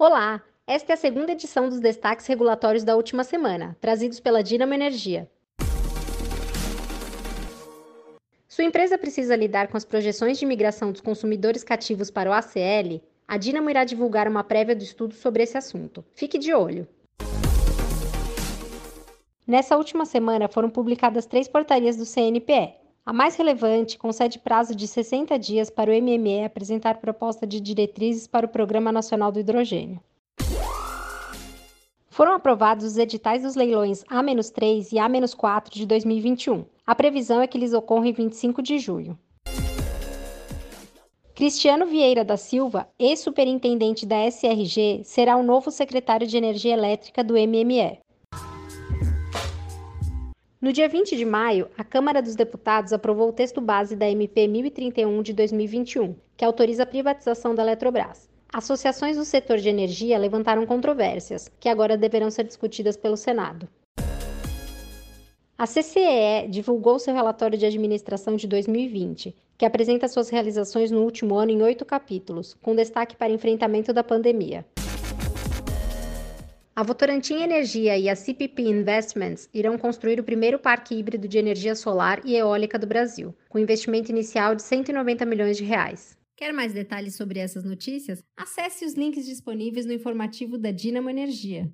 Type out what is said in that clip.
Olá! Esta é a segunda edição dos destaques regulatórios da última semana, trazidos pela Dinamo Energia. Sua empresa precisa lidar com as projeções de migração dos consumidores cativos para o ACL? A Dinamo irá divulgar uma prévia do estudo sobre esse assunto. Fique de olho! Nessa última semana foram publicadas três portarias do CNPE, a mais relevante concede prazo de 60 dias para o MME apresentar proposta de diretrizes para o Programa Nacional do Hidrogênio. Foram aprovados os editais dos leilões A-3 e A-4 de 2021. A previsão é que eles ocorram em 25 de julho. Cristiano Vieira da Silva, ex-superintendente da SRG, será o novo secretário de Energia Elétrica do MME. No dia 20 de maio, a Câmara dos Deputados aprovou o texto base da MP 1031 de 2021, que autoriza a privatização da Eletrobras. Associações do setor de energia levantaram controvérsias, que agora deverão ser discutidas pelo Senado. A CCEE divulgou seu relatório de administração de 2020, que apresenta suas realizações no último ano em oito capítulos, com destaque para enfrentamento da pandemia. A Votorantim Energia e a CPP Investments irão construir o primeiro parque híbrido de energia solar e eólica do Brasil, com investimento inicial de 190 milhões de reais. Quer mais detalhes sobre essas notícias? Acesse os links disponíveis no informativo da Dinamo Energia.